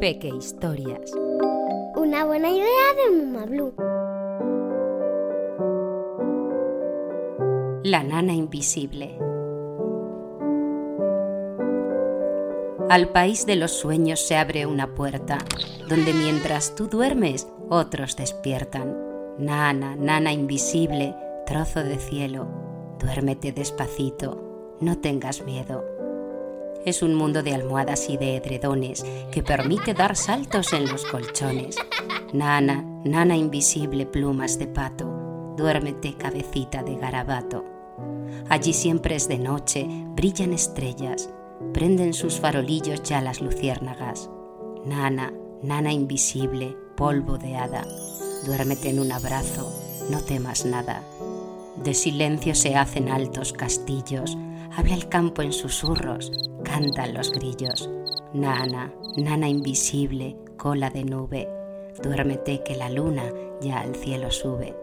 Peque Historias. Una buena idea de Muma Blue. La nana invisible. Al país de los sueños se abre una puerta, donde mientras tú duermes, otros despiertan. Nana, nana invisible, trozo de cielo, duérmete despacito, no tengas miedo. Es un mundo de almohadas y de edredones que permite dar saltos en los colchones. Nana, nana invisible, plumas de pato, duérmete cabecita de garabato. Allí siempre es de noche, brillan estrellas, prenden sus farolillos ya las luciérnagas. Nana, nana invisible, polvo de hada, duérmete en un abrazo, no temas nada. De silencio se hacen altos castillos, habla el campo en susurros, cantan los grillos. Nana, nana invisible, cola de nube, duérmete que la luna ya al cielo sube.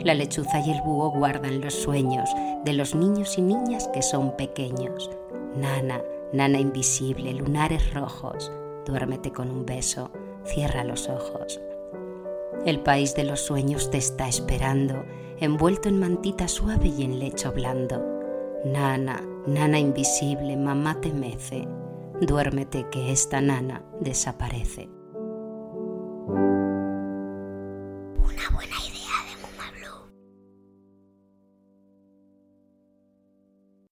La lechuza y el búho guardan los sueños de los niños y niñas que son pequeños. Nana, nana invisible, lunares rojos, duérmete con un beso, cierra los ojos. El país de los sueños te está esperando, envuelto en mantita suave y en lecho blando. Nana, nana invisible, mamá te mece. Duérmete que esta nana desaparece. Una buena idea.